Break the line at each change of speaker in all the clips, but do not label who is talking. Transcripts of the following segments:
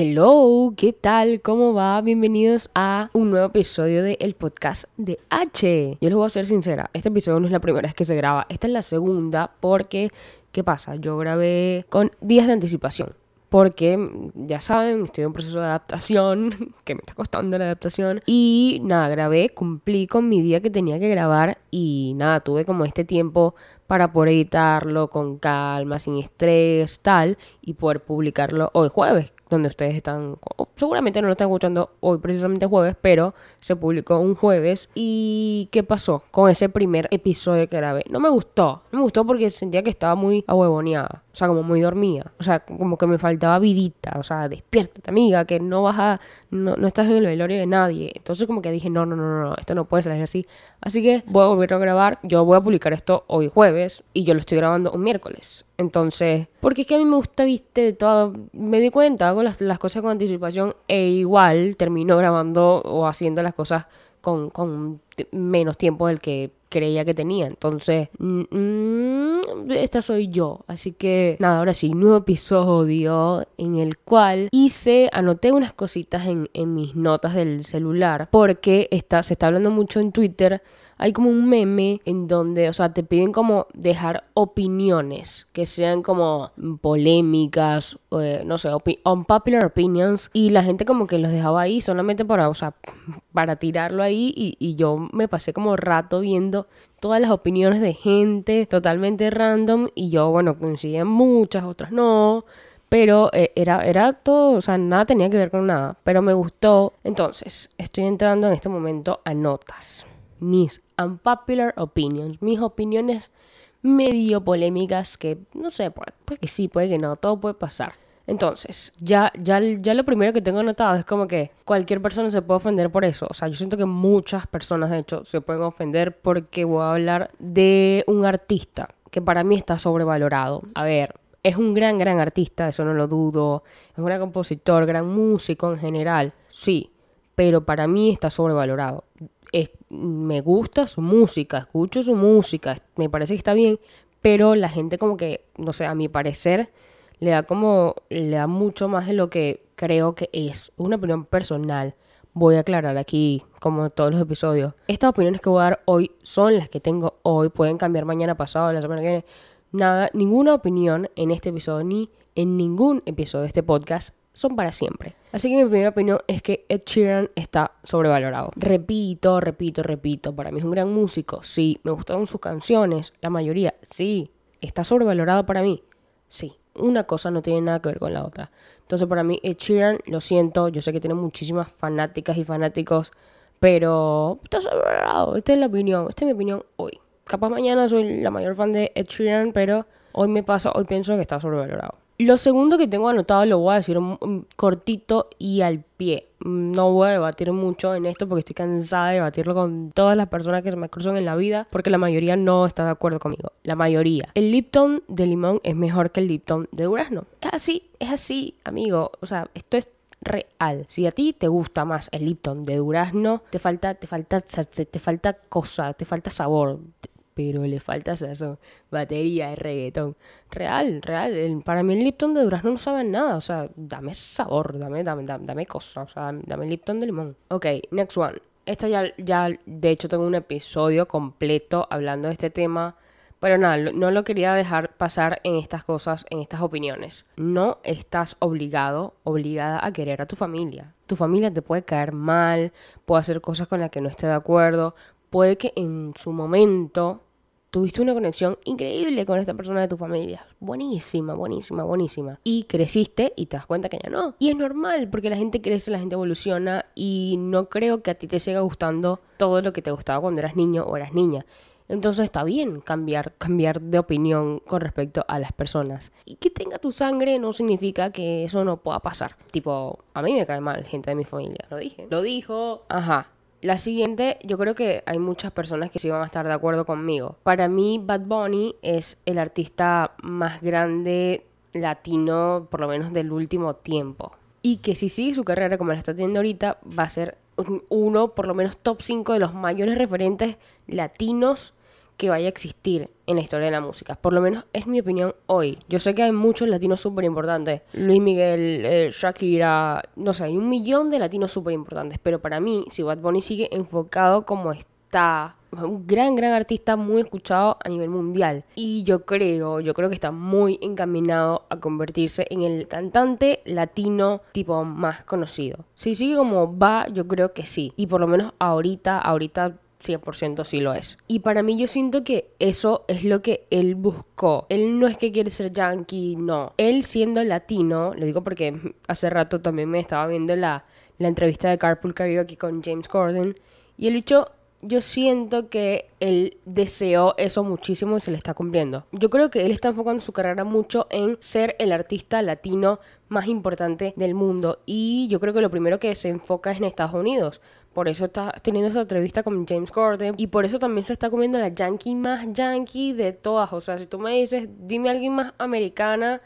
Hello, ¿qué tal? ¿Cómo va? Bienvenidos a un nuevo episodio del el podcast de H. Yo les voy a ser sincera, este episodio no es la primera vez que se graba, esta es la segunda porque, ¿qué pasa? Yo grabé con días de anticipación porque ya saben, estoy en un proceso de adaptación, que me está costando la adaptación. Y nada, grabé, cumplí con mi día que tenía que grabar y nada, tuve como este tiempo para poder editarlo con calma, sin estrés, tal, y poder publicarlo hoy jueves, donde ustedes están, seguramente no lo están escuchando hoy precisamente jueves, pero se publicó un jueves. ¿Y qué pasó con ese primer episodio que grabé? No me gustó, no me gustó porque sentía que estaba muy ahuevoneada, o sea, como muy dormida, o sea, como que me faltaba vidita, o sea, despiértate amiga, que no vas a, no, no estás en el velorio de nadie. Entonces como que dije, no, no, no, no, esto no puede salir así. Así que voy a volver a grabar, yo voy a publicar esto hoy jueves y yo lo estoy grabando un miércoles. Entonces, porque es que a mí me gusta, viste, todo. Me di cuenta, hago las, las cosas con anticipación e igual termino grabando o haciendo las cosas con, con menos tiempo del que creía que tenía. Entonces, mm, esta soy yo. Así que, nada, ahora sí, nuevo episodio en el cual hice, anoté unas cositas en, en mis notas del celular porque está, se está hablando mucho en Twitter hay como un meme en donde, o sea, te piden como dejar opiniones que sean como polémicas, eh, no sé, unpopular opinions, y la gente como que los dejaba ahí solamente para, o sea, para tirarlo ahí, y, yo me pasé como rato viendo todas las opiniones de gente totalmente random, y yo, bueno, coincidía muchas, otras no. Pero eh, era, era todo, o sea, nada tenía que ver con nada. Pero me gustó. Entonces, estoy entrando en este momento a notas mis unpopular opinions, mis opiniones medio polémicas que no sé, puede, que sí, puede que no, todo puede pasar. Entonces, ya, ya, ya lo primero que tengo anotado es como que cualquier persona se puede ofender por eso. O sea, yo siento que muchas personas, de hecho, se pueden ofender porque voy a hablar de un artista que para mí está sobrevalorado. A ver, es un gran, gran artista, eso no lo dudo. Es un gran compositor, gran músico en general, sí. Pero para mí está sobrevalorado me gusta su música, escucho su música, me parece que está bien, pero la gente como que, no sé, a mi parecer, le da como, le da mucho más de lo que creo que es. Una opinión personal. Voy a aclarar aquí, como todos los episodios. Estas opiniones que voy a dar hoy son las que tengo hoy. Pueden cambiar mañana pasado, la semana que viene. Nada, ninguna opinión en este episodio ni en ningún episodio de este podcast son para siempre. Así que mi primera opinión es que Ed Sheeran está sobrevalorado. Repito, repito, repito, para mí es un gran músico, sí, me gustaron sus canciones, la mayoría, sí, está sobrevalorado para mí, sí. Una cosa no tiene nada que ver con la otra. Entonces para mí Ed Sheeran, lo siento, yo sé que tiene muchísimas fanáticas y fanáticos, pero está sobrevalorado, esta es la opinión, esta es mi opinión hoy. Capaz mañana soy la mayor fan de Ed Sheeran, pero hoy me pasa, hoy pienso que está sobrevalorado. Lo segundo que tengo anotado lo voy a decir cortito y al pie. No voy a debatir mucho en esto porque estoy cansada de debatirlo con todas las personas que se me cruzan en la vida porque la mayoría no está de acuerdo conmigo. La mayoría. El Lipton de limón es mejor que el Lipton de durazno. Es así, es así, amigo. O sea, esto es real. Si a ti te gusta más el Lipton de durazno, te falta, te falta, te falta cosa, te falta sabor pero le falta eso, batería reggaetón. Real, real. para mí el Lipton de durazno no sabe nada. O sea, dame sabor, dame, dame, dame, cosa. O sea, dame el Lipton de limón. Ok, next one. Esta ya, ya, de hecho, tengo un episodio completo hablando de este tema. Pero nada, no lo quería dejar pasar en estas cosas, en estas opiniones. No estás obligado, obligada a querer a tu familia. Tu familia te puede caer mal, puede hacer cosas con las que no esté de acuerdo, puede que en su momento tuviste una conexión increíble con esta persona de tu familia. Buenísima, buenísima, buenísima. Y creciste y te das cuenta que ya no. Y es normal porque la gente crece, la gente evoluciona y no creo que a ti te siga gustando todo lo que te gustaba cuando eras niño o eras niña. Entonces está bien cambiar, cambiar de opinión con respecto a las personas. Y que tenga tu sangre no significa que eso no pueda pasar. Tipo, a mí me cae mal gente de mi familia. Lo dije. Lo dijo. Ajá. La siguiente, yo creo que hay muchas personas que sí van a estar de acuerdo conmigo. Para mí, Bad Bunny es el artista más grande latino, por lo menos del último tiempo. Y que si sigue su carrera como la está teniendo ahorita, va a ser uno, por lo menos top 5 de los mayores referentes latinos que vaya a existir en la historia de la música. Por lo menos es mi opinión hoy. Yo sé que hay muchos latinos súper importantes. Luis Miguel, eh, Shakira, no sé, hay un millón de latinos súper importantes. Pero para mí, si Bad Bunny sigue enfocado como está, un gran, gran artista muy escuchado a nivel mundial. Y yo creo, yo creo que está muy encaminado a convertirse en el cantante latino tipo más conocido. Si sigue como va, yo creo que sí. Y por lo menos ahorita, ahorita 100% sí lo es. Y para mí yo siento que eso es lo que él buscó. Él no es que quiere ser yankee, no. Él siendo latino, lo digo porque hace rato también me estaba viendo la, la entrevista de Carpool Karaoke con James Corden. Y el dicho, yo siento que él deseó eso muchísimo y se le está cumpliendo. Yo creo que él está enfocando su carrera mucho en ser el artista latino más importante del mundo. Y yo creo que lo primero que se enfoca es en Estados Unidos. Por eso está teniendo esa entrevista con James Corden. Y por eso también se está comiendo la yankee más yankee de todas. O sea, si tú me dices, dime a alguien más americana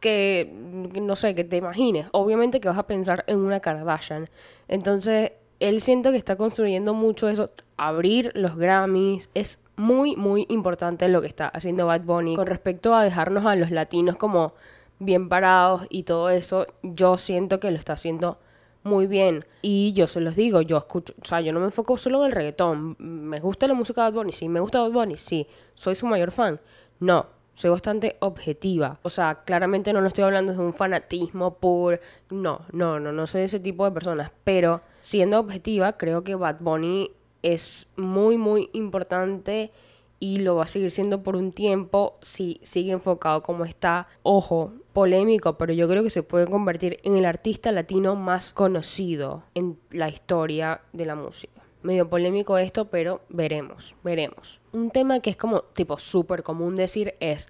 que, no sé, que te imagines. Obviamente que vas a pensar en una Kardashian. Entonces, él siento que está construyendo mucho eso. Abrir los Grammys es muy, muy importante lo que está haciendo Bad Bunny. Con respecto a dejarnos a los latinos como bien parados y todo eso, yo siento que lo está haciendo muy bien. Y yo se los digo, yo escucho, o sea, yo no me enfoco solo en el reggaetón. ¿Me gusta la música de Bad Bunny? Sí, me gusta Bad Bunny, sí. ¿Soy su mayor fan? No, soy bastante objetiva. O sea, claramente no lo estoy hablando de un fanatismo por... No, no, no, no soy ese tipo de personas. Pero siendo objetiva, creo que Bad Bunny es muy, muy importante y lo va a seguir siendo por un tiempo si sigue enfocado como está. Ojo, polémico, pero yo creo que se puede convertir en el artista latino más conocido en la historia de la música. Medio polémico esto, pero veremos, veremos. Un tema que es como tipo súper común decir es,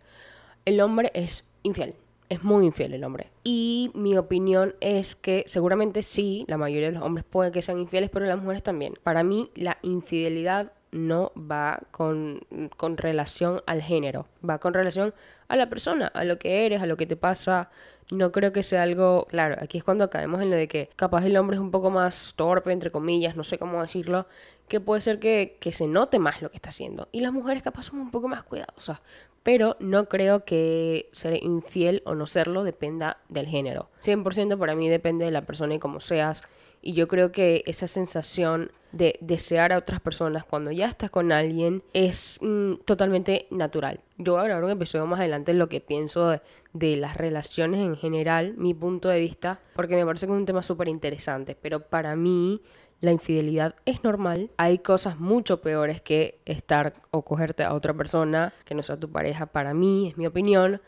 el hombre es infiel. Es muy infiel el hombre. Y mi opinión es que seguramente sí, la mayoría de los hombres puede que sean infieles, pero las mujeres también. Para mí la infidelidad no va con, con, relación al género, va con relación a la persona, a lo que eres, a lo que te pasa. No creo que sea algo, claro, aquí es cuando caemos en lo de que capaz el hombre es un poco más torpe, entre comillas, no sé cómo decirlo, que puede ser que, que se note más lo que está haciendo. Y las mujeres capaz son un poco más cuidadosas, pero no creo que ser infiel o no serlo dependa del género. 100% para mí depende de la persona y cómo seas y yo creo que esa sensación de desear a otras personas cuando ya estás con alguien es mm, totalmente natural. Yo voy a grabar más adelante en lo que pienso de, de, las relaciones en general, mi punto de vista, porque me parece que es un tema súper interesante. Pero para mí la infidelidad es normal. Hay cosas mucho peores que estar o cogerte a otra persona que no sea tu pareja. Para mí, es mi opinión.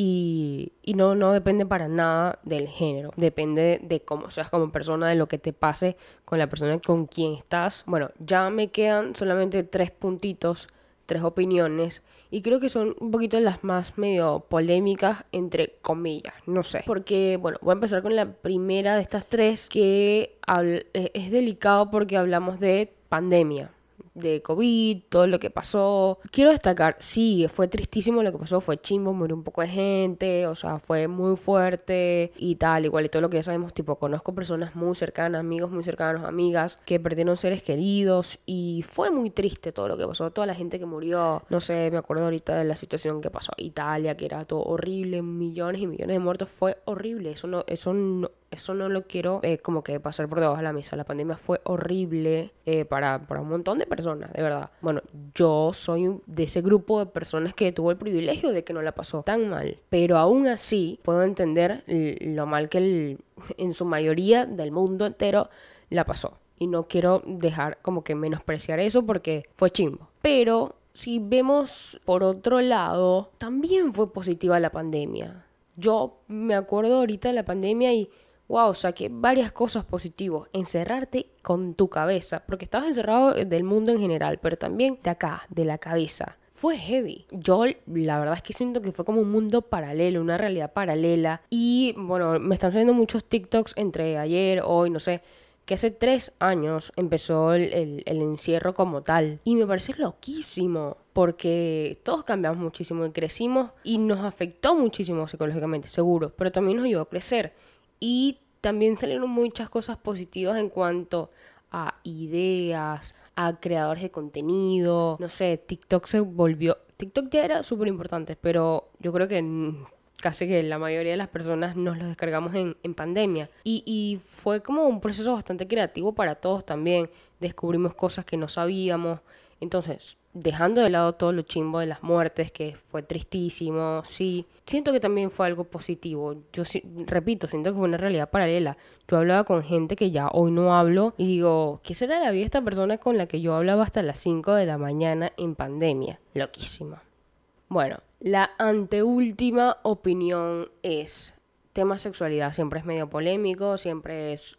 Y, no, no depende para nada del género, depende de cómo seas como persona, de lo que te pase con la persona con quien estás. Bueno, ya me quedan solamente tres puntitos, tres opiniones, y creo que son un poquito las más medio polémicas, entre comillas, no sé. Porque, bueno, voy a empezar con la primera de estas tres, que es delicado porque hablamos de pandemia de COVID, todo lo que pasó. Quiero destacar, sí, fue tristísimo lo que pasó, fue chimbo, murió un poco de gente, o sea, fue muy fuerte y tal, igual y todo lo que ya sabemos, tipo, conozco personas muy cercanas, amigos muy cercanos, amigas, que perdieron seres queridos y fue muy triste todo lo que pasó, toda la gente que murió, no sé, me acuerdo ahorita de la situación que pasó Italia, que era todo horrible, millones y millones de muertos, fue horrible, eso no, eso no, eso no lo quiero eh, como que pasar por debajo de la mesa. La pandemia fue horrible eh, para, para, un montón de personas, de verdad. Bueno, yo soy de ese grupo de personas que tuvo el privilegio de que no la pasó tan mal. Pero aún así puedo entender lo mal que en su mayoría del mundo entero la pasó. Y no quiero dejar como que menospreciar eso porque fue chimbo. Pero si vemos por otro lado, también fue positiva la pandemia. Yo me acuerdo ahorita de la pandemia y wow, saqué varias cosas positivas. Encerrarte con tu cabeza, porque estabas encerrado del mundo en general, pero también de acá, de la cabeza. Fue heavy. Yo la verdad es que siento que fue como un mundo paralelo, una realidad paralela. Y bueno, me están saliendo muchos TikToks entre ayer, hoy, no sé, que hace tres años empezó el, encierro como tal. Y me parece loquísimo, porque todos cambiamos muchísimo y crecimos y nos afectó muchísimo psicológicamente, seguro, pero también nos ayudó a crecer. Y también salieron muchas cosas positivas en cuanto a ideas, a creadores de contenido. No sé, TikTok se volvió... TikTok ya era súper importante, pero yo creo que casi que la mayoría de las personas nos lo descargamos en, en pandemia. Y, y fue como un proceso bastante creativo para todos también. Descubrimos cosas que no sabíamos. Entonces, dejando de lado todo lo chimbo de las muertes, que fue tristísimo, sí, siento que también fue algo positivo. Yo repito, siento que fue una realidad paralela. Yo hablaba con gente que ya hoy no hablo y digo, ¿qué será la vida de esta persona con la que yo hablaba hasta las 5 de la mañana en pandemia? Loquísima. Bueno, la anteúltima opinión es, tema sexualidad siempre es medio polémico, siempre es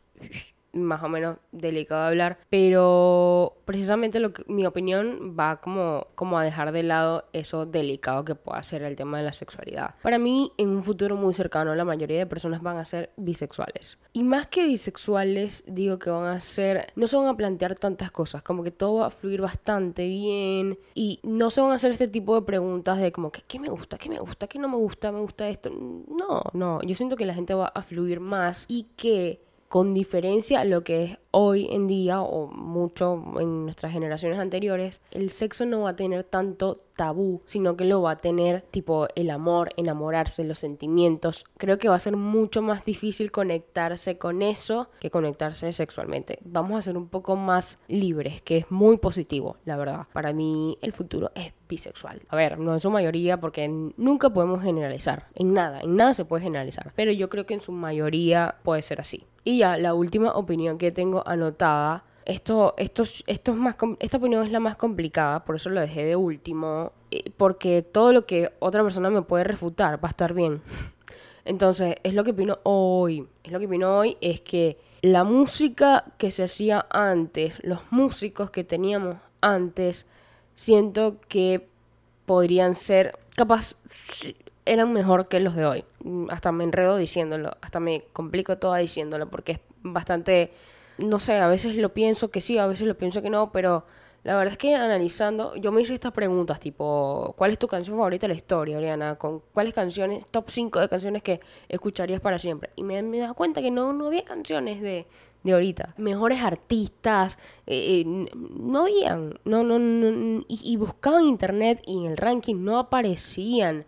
más o menos delicado de hablar, pero precisamente lo que, mi opinión va como, como a dejar de lado eso delicado que pueda ser el tema de la sexualidad. Para mí, en un futuro muy cercano, la mayoría de personas van a ser bisexuales. Y más que bisexuales, digo que van a ser, no se van a plantear tantas cosas, como que todo va a fluir bastante bien y no se van a hacer este tipo de preguntas de como que, ¿qué me gusta? ¿Qué me gusta? ¿Qué no me gusta? ¿Me gusta esto? No, no, yo siento que la gente va a fluir más y que con diferencia a lo que es hoy en día o mucho en nuestras generaciones anteriores, el sexo no va a tener tanto tabú, sino que lo va a tener tipo el amor, enamorarse, los sentimientos. Creo que va a ser mucho más difícil conectarse con eso que conectarse sexualmente. Vamos a ser un poco más libres, que es muy positivo, la verdad. Para mí el futuro es bisexual. A ver, no en su mayoría porque nunca podemos generalizar. En nada, en nada se puede generalizar. Pero yo creo que en su mayoría puede ser así. Y ya, la última opinión que tengo anotada. Esto, esto, esto es más, esta opinión es la más complicada, por eso lo dejé de último, porque todo lo que otra persona me puede refutar va a estar bien. Entonces, es lo que opino hoy. Es lo que opino hoy es que la música que se hacía antes, los músicos que teníamos antes, siento que podrían ser capaz eran mejor que los de hoy. Mm, hasta me enredo diciéndolo, hasta me complico toda diciéndolo porque es bastante, no sé, a veces lo pienso que sí, a veces lo pienso que no, pero la verdad es que analizando, yo me hice estas preguntas, tipo, ¿cuál es tu canción favorita de la historia, Oriana? ¿Con cuáles canciones, top 5 de canciones que escucharías para siempre? Y me, me dado cuenta que no, no había canciones de, de ahorita. Mejores artistas, eh, eh, no habían, no, no, no, y, y buscaban internet y en el ranking no aparecían.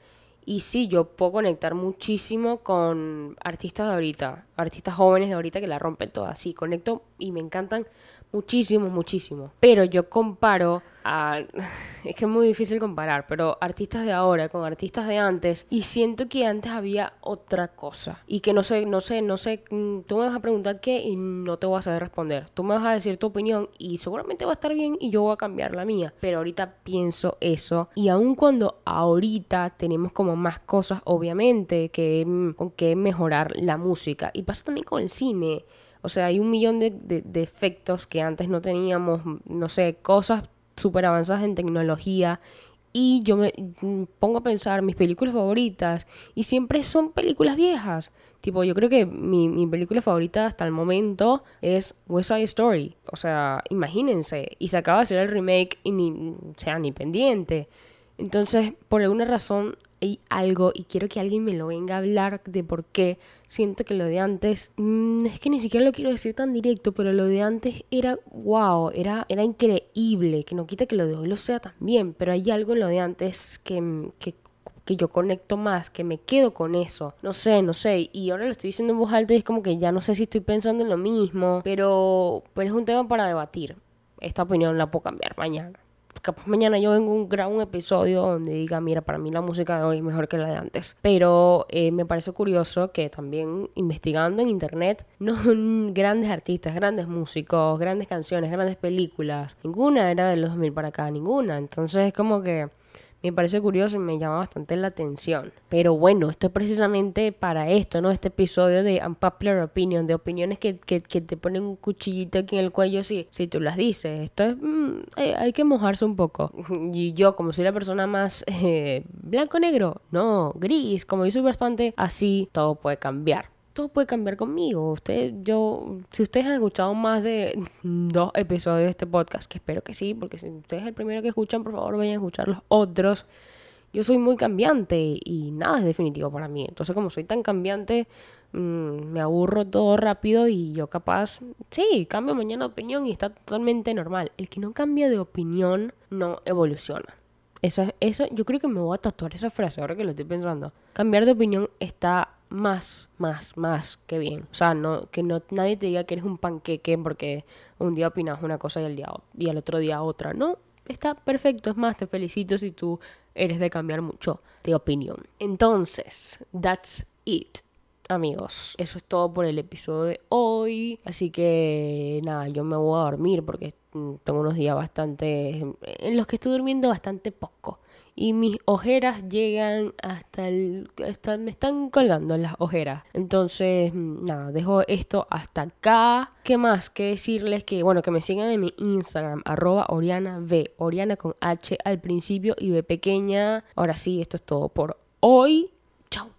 Y sí, yo puedo conectar muchísimo con artistas de ahorita, artistas jóvenes de ahorita que la rompen todas. Sí, conecto y me encantan muchísimo, muchísimo. Pero yo comparo a... es que es muy difícil comparar, pero artistas de ahora con artistas de antes y siento que antes había otra cosa y que no sé, no sé, no sé, mm, tú me vas a preguntar qué y no te voy a saber responder. Tú me vas a decir tu opinión y seguramente va a estar bien y yo voy a cambiar la mía, pero ahorita pienso eso y aun cuando ahorita tenemos como más cosas obviamente que mm, con que mejorar la música y pasa también con el cine. O sea, hay un millón de, de, efectos que antes no teníamos, no sé, cosas súper avanzadas en tecnología. Y yo me mm, pongo a pensar mis películas favoritas y siempre son películas viejas. Tipo, yo creo que mi, mi película favorita hasta el momento es West Side Story. O sea, imagínense. Y se acaba de hacer el remake y ni, o sea, ni pendiente. Entonces, por alguna razón, hay algo y quiero que alguien me lo venga a hablar de por qué siento que lo de antes mm, es que ni siquiera lo quiero decir tan directo pero lo de antes era wow era era increíble que no quita que lo de hoy lo sea también pero hay algo en lo de antes que, que que yo conecto más, que me quedo con eso. No sé, no sé. Y ahora lo estoy diciendo en voz alta y es como que ya no sé si estoy pensando en lo mismo. Pero, pero es un tema para debatir. Esta opinión la puedo cambiar mañana capaz mañana yo vengo un, grabo un episodio donde diga, mira, para mí la música de hoy es mejor que la de antes. Pero eh, me parece curioso que también investigando en internet, no grandes artistas, grandes músicos, grandes canciones, grandes películas, ninguna era de los 2000 para acá, ninguna. Entonces es como que me parece curioso y me llama bastante la atención. Pero bueno, esto es precisamente para esto, ¿no? Este episodio de Unpopular Opinion, de opiniones que, que, que te ponen un cuchillito aquí en el cuello si, si tú las dices. Esto es... Mm, hay, que mojarse un poco. Y yo, como soy la persona más eh, blanco-negro, no, gris, como yo soy bastante así, todo puede cambiar todo puede cambiar conmigo. Usted, yo, si ustedes han escuchado más de dos episodios de este podcast, que espero que sí, porque si ustedes es el primero que escuchan, por favor vayan a escuchar los otros. yo soy muy cambiante y nada es definitivo para mí. Entonces, como soy tan cambiante, mm, me aburro todo rápido y yo capaz, sí, cambio mañana de opinión y está totalmente normal. El que no cambia de opinión no evoluciona. Eso, eso, yo creo que me voy a tatuar esa frase ahora que lo estoy pensando. Cambiar de opinión está más, más, más que bien. O sea, no, que no, nadie te diga que eres un panqueque porque un día opinas una cosa y al, día, y al otro día otra. No, está perfecto. Es más, te felicito si tú eres de cambiar mucho de opinión. Entonces, that's it. Amigos, eso es todo por el episodio de hoy. Así que nada, yo me voy a dormir porque mm, tengo unos días bastante en los que estoy durmiendo bastante poco y mis ojeras llegan hasta el... me están colgando las ojeras. Entonces, mm, nada, dejo esto hasta acá. ¿Qué más? Que decirles que, bueno, que me sigan en mi Instagram, arroba Oriana V, Oriana con H al principio y B pequeña. Ahora sí, esto es todo por hoy. Chao.